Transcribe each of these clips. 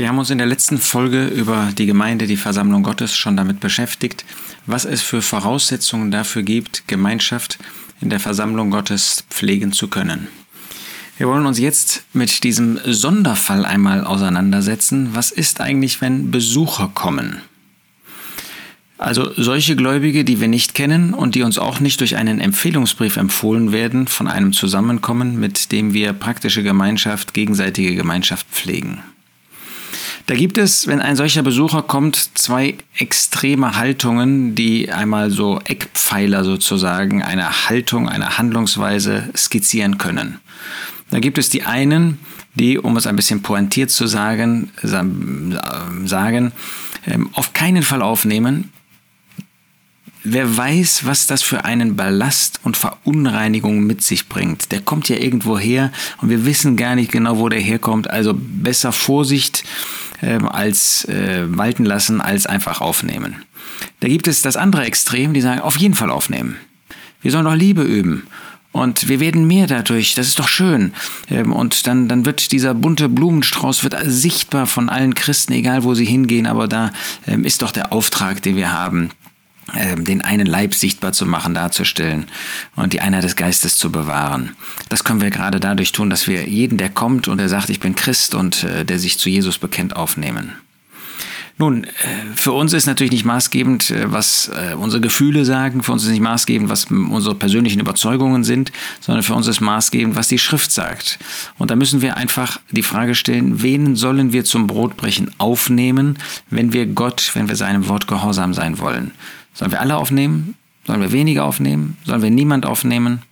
Wir haben uns in der letzten Folge über die Gemeinde, die Versammlung Gottes schon damit beschäftigt, was es für Voraussetzungen dafür gibt, Gemeinschaft in der Versammlung Gottes pflegen zu können. Wir wollen uns jetzt mit diesem Sonderfall einmal auseinandersetzen. Was ist eigentlich, wenn Besucher kommen? Also solche Gläubige, die wir nicht kennen und die uns auch nicht durch einen Empfehlungsbrief empfohlen werden von einem Zusammenkommen, mit dem wir praktische Gemeinschaft, gegenseitige Gemeinschaft pflegen. Da gibt es, wenn ein solcher Besucher kommt, zwei extreme Haltungen, die einmal so Eckpfeiler sozusagen einer Haltung, einer Handlungsweise skizzieren können. Da gibt es die einen, die, um es ein bisschen pointiert zu sagen, sagen, ähm, auf keinen Fall aufnehmen. Wer weiß, was das für einen Ballast und Verunreinigung mit sich bringt. Der kommt ja irgendwo her und wir wissen gar nicht genau, wo der herkommt. Also besser Vorsicht äh, als äh, walten lassen, als einfach aufnehmen. Da gibt es das andere Extrem, die sagen, auf jeden Fall aufnehmen. Wir sollen doch Liebe üben. Und wir werden mehr dadurch, das ist doch schön. Ähm, und dann, dann wird dieser bunte Blumenstrauß wird sichtbar von allen Christen, egal wo sie hingehen, aber da ähm, ist doch der Auftrag, den wir haben, ähm, den einen Leib sichtbar zu machen, darzustellen und die Einheit des Geistes zu bewahren. Das können wir gerade dadurch tun, dass wir jeden, der kommt und der sagt, ich bin Christ und äh, der sich zu Jesus bekennt, aufnehmen. Nun, äh, für uns ist natürlich nicht maßgebend, äh, was unsere Gefühle sagen, für uns ist nicht maßgebend, was unsere persönlichen Überzeugungen sind, sondern für uns ist maßgebend, was die Schrift sagt. Und da müssen wir einfach die Frage stellen, wen sollen wir zum Brotbrechen aufnehmen, wenn wir Gott, wenn wir seinem Wort gehorsam sein wollen? Sollen wir alle aufnehmen? Sollen wir weniger aufnehmen? Sollen wir niemand aufnehmen?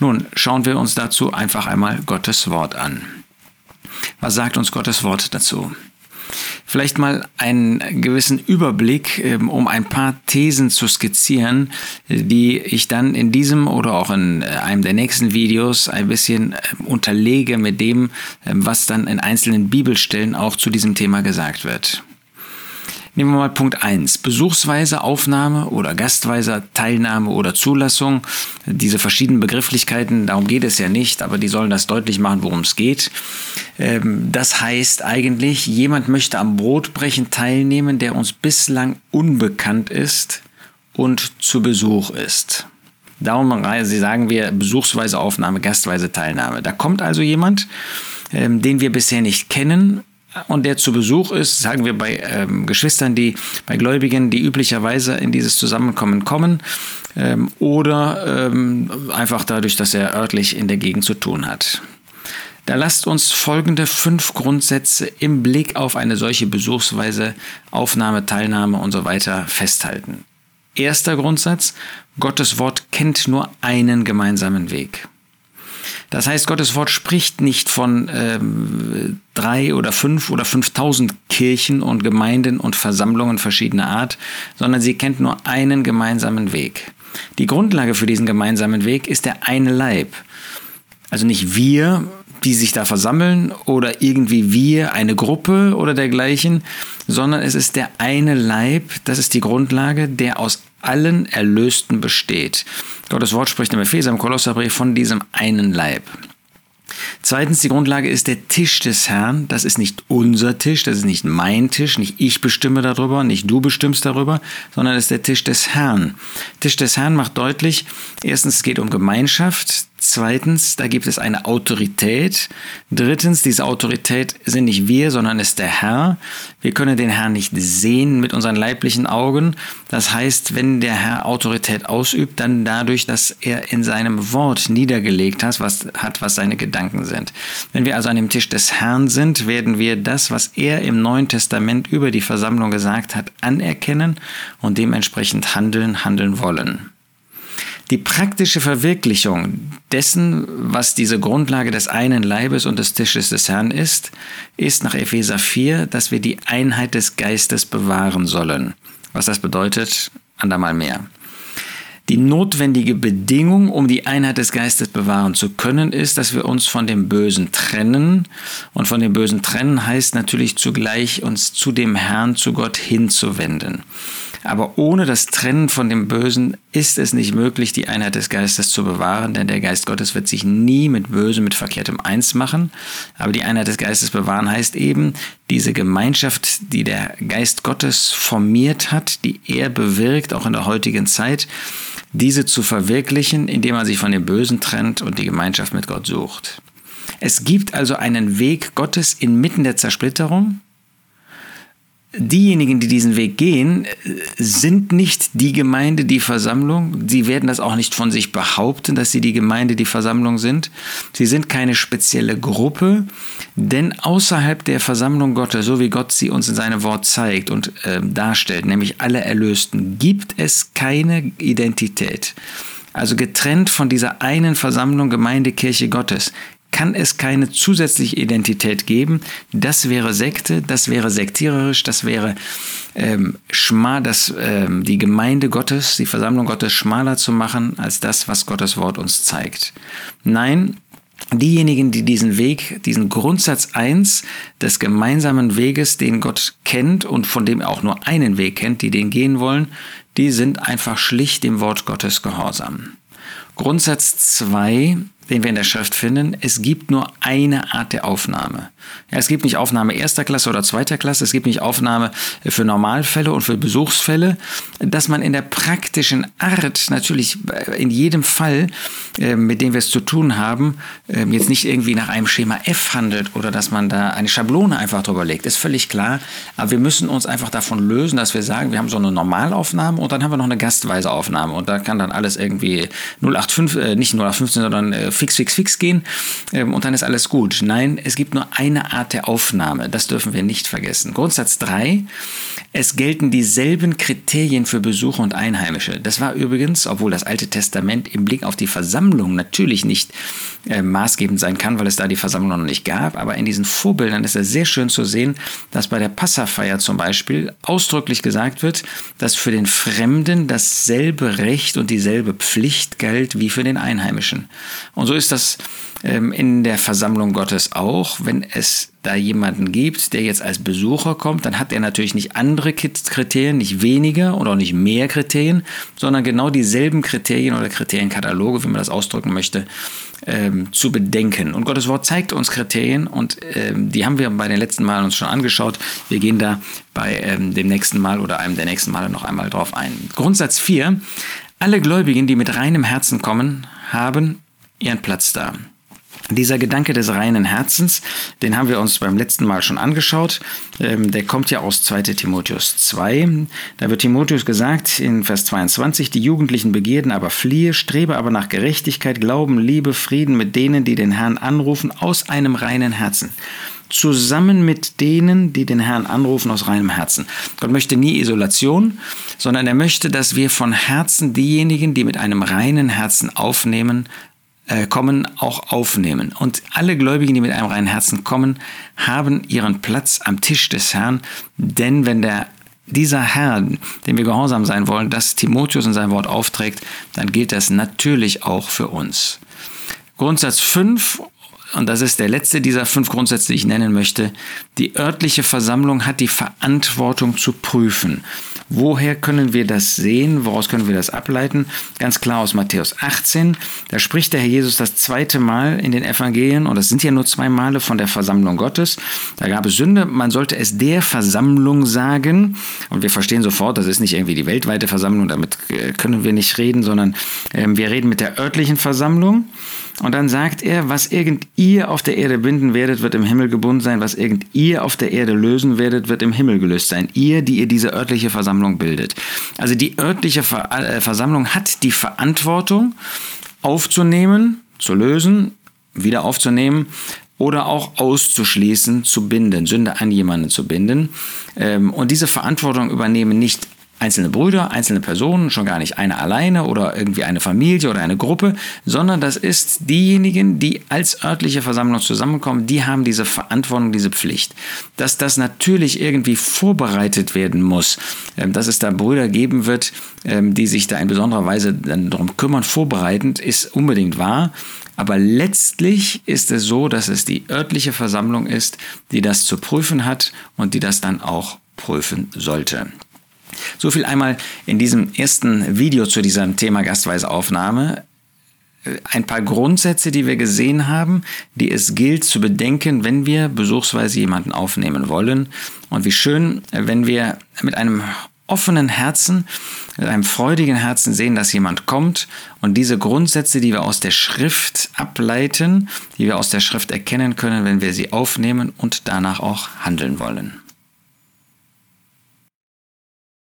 Nun, schauen wir uns dazu einfach einmal Gottes Wort an. Was sagt uns Gottes Wort dazu? Vielleicht mal einen gewissen Überblick, ähm, um ein paar Thesen zu skizzieren, die ich dann in diesem oder auch in äh, einem der nächsten Videos ein bisschen ähm, unterlege mit dem, ähm, was dann in einzelnen Bibelstellen auch zu diesem Thema gesagt wird. Nehmen wir mal Punkt 1. Besuchsweise Aufnahme oder gastweise Teilnahme oder Zulassung. Diese verschiedenen Begrifflichkeiten, darum geht es ja nicht, aber die sollen das deutlich machen, worum es geht. Ähm, das heißt eigentlich, jemand möchte am Brotbrechen teilnehmen, der uns bislang unbekannt ist und zu Besuch ist. Darum sagen wir besuchsweise Aufnahme, gastweise Teilnahme. Da kommt also jemand, ähm, den wir bisher nicht kennen und der zu Besuch ist, sagen wir bei ähm, Geschwistern, die bei Gläubigen, die üblicherweise in dieses Zusammenkommen kommen, ähm, oder ähm, einfach dadurch, dass er örtlich in der Gegend zu tun hat. Da lasst uns folgende fünf Grundsätze im Blick auf eine solche Besuchsweise, Aufnahme, Teilnahme und so weiter festhalten. Erster Grundsatz, Gottes Wort kennt nur einen gemeinsamen Weg. Das heißt, Gottes Wort spricht nicht von ähm, drei oder fünf oder fünftausend Kirchen und Gemeinden und Versammlungen verschiedener Art, sondern sie kennt nur einen gemeinsamen Weg. Die Grundlage für diesen gemeinsamen Weg ist der eine Leib. Also nicht wir, die sich da versammeln oder irgendwie wir, eine Gruppe oder dergleichen, sondern es ist der eine Leib, das ist die Grundlage, der aus allen Erlösten besteht. Gottes Wort spricht im Epheser, im Kolosserbrief von diesem einen Leib. Zweitens, die Grundlage ist der Tisch des Herrn. Das ist nicht unser Tisch, das ist nicht mein Tisch, nicht ich bestimme darüber, nicht du bestimmst darüber, sondern es ist der Tisch des Herrn. Tisch des Herrn macht deutlich, erstens, es geht um Gemeinschaft, Zweitens, da gibt es eine Autorität. Drittens, diese Autorität sind nicht wir, sondern ist der Herr. Wir können den Herrn nicht sehen mit unseren leiblichen Augen. Das heißt, wenn der Herr Autorität ausübt, dann dadurch, dass er in seinem Wort niedergelegt hat, was, hat, was seine Gedanken sind. Wenn wir also an dem Tisch des Herrn sind, werden wir das, was er im Neuen Testament über die Versammlung gesagt hat, anerkennen und dementsprechend handeln, handeln wollen. Die praktische Verwirklichung dessen, was diese Grundlage des einen Leibes und des Tisches des Herrn ist, ist nach Epheser 4, dass wir die Einheit des Geistes bewahren sollen. Was das bedeutet, andermal mehr. Die notwendige Bedingung, um die Einheit des Geistes bewahren zu können, ist, dass wir uns von dem Bösen trennen. Und von dem Bösen trennen heißt natürlich zugleich, uns zu dem Herrn, zu Gott hinzuwenden. Aber ohne das Trennen von dem Bösen ist es nicht möglich, die Einheit des Geistes zu bewahren, denn der Geist Gottes wird sich nie mit Bösem, mit Verkehrtem eins machen. Aber die Einheit des Geistes bewahren heißt eben, diese Gemeinschaft, die der Geist Gottes formiert hat, die er bewirkt, auch in der heutigen Zeit, diese zu verwirklichen, indem man sich von dem Bösen trennt und die Gemeinschaft mit Gott sucht. Es gibt also einen Weg Gottes inmitten der Zersplitterung, diejenigen, die diesen Weg gehen, sind nicht die Gemeinde, die Versammlung. Sie werden das auch nicht von sich behaupten, dass sie die Gemeinde, die Versammlung sind. Sie sind keine spezielle Gruppe, denn außerhalb der Versammlung Gottes, so wie Gott sie uns in seinem Wort zeigt und äh, darstellt, nämlich alle Erlösten, gibt es keine Identität. Also getrennt von dieser einen Versammlung Gemeinde Kirche Gottes kann es keine zusätzliche Identität geben. Das wäre Sekte, das wäre sektiererisch, das wäre ähm, schmal, das, ähm, die Gemeinde Gottes, die Versammlung Gottes schmaler zu machen als das, was Gottes Wort uns zeigt. Nein, diejenigen, die diesen Weg, diesen Grundsatz 1 des gemeinsamen Weges, den Gott kennt und von dem er auch nur einen Weg kennt, die den gehen wollen, die sind einfach schlicht dem Wort Gottes gehorsam. Grundsatz 2 den wir in der Schrift finden, es gibt nur eine Art der Aufnahme. Ja, es gibt nicht Aufnahme erster Klasse oder zweiter Klasse, es gibt nicht Aufnahme für Normalfälle und für Besuchsfälle, dass man in der praktischen Art natürlich in jedem Fall, äh, mit dem wir es zu tun haben, äh, jetzt nicht irgendwie nach einem Schema F handelt oder dass man da eine Schablone einfach drüber legt, ist völlig klar. Aber wir müssen uns einfach davon lösen, dass wir sagen, wir haben so eine Normalaufnahme und dann haben wir noch eine gastweise Aufnahme und da kann dann alles irgendwie 085, äh, nicht 0815, sondern äh, fix, fix, fix gehen ähm, und dann ist alles gut. Nein, es gibt nur eine Art der Aufnahme. Das dürfen wir nicht vergessen. Grundsatz 3. Es gelten dieselben Kriterien für Besucher und Einheimische. Das war übrigens, obwohl das Alte Testament im Blick auf die Versammlung natürlich nicht äh, maßgebend sein kann, weil es da die Versammlung noch nicht gab, aber in diesen Vorbildern ist es sehr schön zu sehen, dass bei der Passafeier zum Beispiel ausdrücklich gesagt wird, dass für den Fremden dasselbe Recht und dieselbe Pflicht galt wie für den Einheimischen. Und so ist das ähm, in der Versammlung Gottes auch. Wenn es da jemanden gibt, der jetzt als Besucher kommt, dann hat er natürlich nicht andere Kriterien, nicht weniger oder auch nicht mehr Kriterien, sondern genau dieselben Kriterien oder Kriterienkataloge, wie man das ausdrücken möchte, ähm, zu bedenken. Und Gottes Wort zeigt uns Kriterien und ähm, die haben wir bei den letzten Malen uns schon angeschaut. Wir gehen da bei dem nächsten Mal oder einem der nächsten Male noch einmal drauf ein. Grundsatz 4. Alle Gläubigen, die mit reinem Herzen kommen, haben ihren Platz da. Dieser Gedanke des reinen Herzens, den haben wir uns beim letzten Mal schon angeschaut. Ähm, der kommt ja aus 2 Timotheus 2. Da wird Timotheus gesagt in Vers 22, die jugendlichen Begierden aber fliehe, strebe aber nach Gerechtigkeit, Glauben, Liebe, Frieden mit denen, die den Herrn anrufen, aus einem reinen Herzen zusammen mit denen, die den Herrn anrufen aus reinem Herzen. Gott möchte nie Isolation, sondern er möchte, dass wir von Herzen diejenigen, die mit einem reinen Herzen aufnehmen, äh, kommen, auch aufnehmen. Und alle Gläubigen, die mit einem reinen Herzen kommen, haben ihren Platz am Tisch des Herrn, denn wenn der dieser Herr, dem wir gehorsam sein wollen, das Timotheus in seinem Wort aufträgt, dann gilt das natürlich auch für uns. Grundsatz 5 und das ist der letzte dieser fünf Grundsätze, die ich nennen möchte, die örtliche Versammlung hat die Verantwortung zu prüfen. Woher können wir das sehen? Woraus können wir das ableiten? Ganz klar aus Matthäus 18. Da spricht der Herr Jesus das zweite Mal in den Evangelien, und das sind ja nur zwei Male von der Versammlung Gottes. Da gab es Sünde, man sollte es der Versammlung sagen. Und wir verstehen sofort, das ist nicht irgendwie die weltweite Versammlung, damit äh, können wir nicht reden, sondern ähm, wir reden mit der örtlichen Versammlung. Und dann sagt er, was irgend ihr auf der Erde binden werdet, wird im Himmel gebunden sein, was irgend ihr auf der Erde lösen werdet, wird im Himmel gelöst sein. Ihr, die ihr diese örtliche Versammlung bildet. Also die örtliche äh, Versammlung hat die Verantwortung, aufzunehmen, zu lösen, wieder aufzunehmen oder auch auszuschließen, zu binden, Sünde an jemanden zu binden. Ähm, und diese Verantwortung übernehmen nicht einzelne Brüder, einzelne Personen, schon gar nicht eine alleine oder irgendwie eine Familie oder eine Gruppe, sondern das ist diejenigen, die als örtliche Versammlung zusammenkommen, die haben diese Verantwortung, diese Pflicht. Dass das natürlich irgendwie vorbereitet werden muss, ähm, dass es da Brüder geben wird, ähm, die sich da in besonderer Weise dann darum kümmern, vorbereitend, ist unbedingt wahr. Aber letztlich ist es so, dass es die örtliche Versammlung ist, die das zu prüfen hat und die das dann auch prüfen sollte. So viel einmal in diesem ersten Video zu diesem Thema gastweise Aufnahme. Ein paar Grundsätze, die wir gesehen haben, die es gilt zu bedenken, wenn wir besuchsweise jemanden aufnehmen wollen. Und wie schön, wenn wir mit einem offenen Herzen, mit einem freudigen Herzen sehen, dass jemand kommt und diese Grundsätze, die wir aus der Schrift ableiten, die wir aus der Schrift erkennen können, wenn wir sie aufnehmen und danach auch handeln wollen.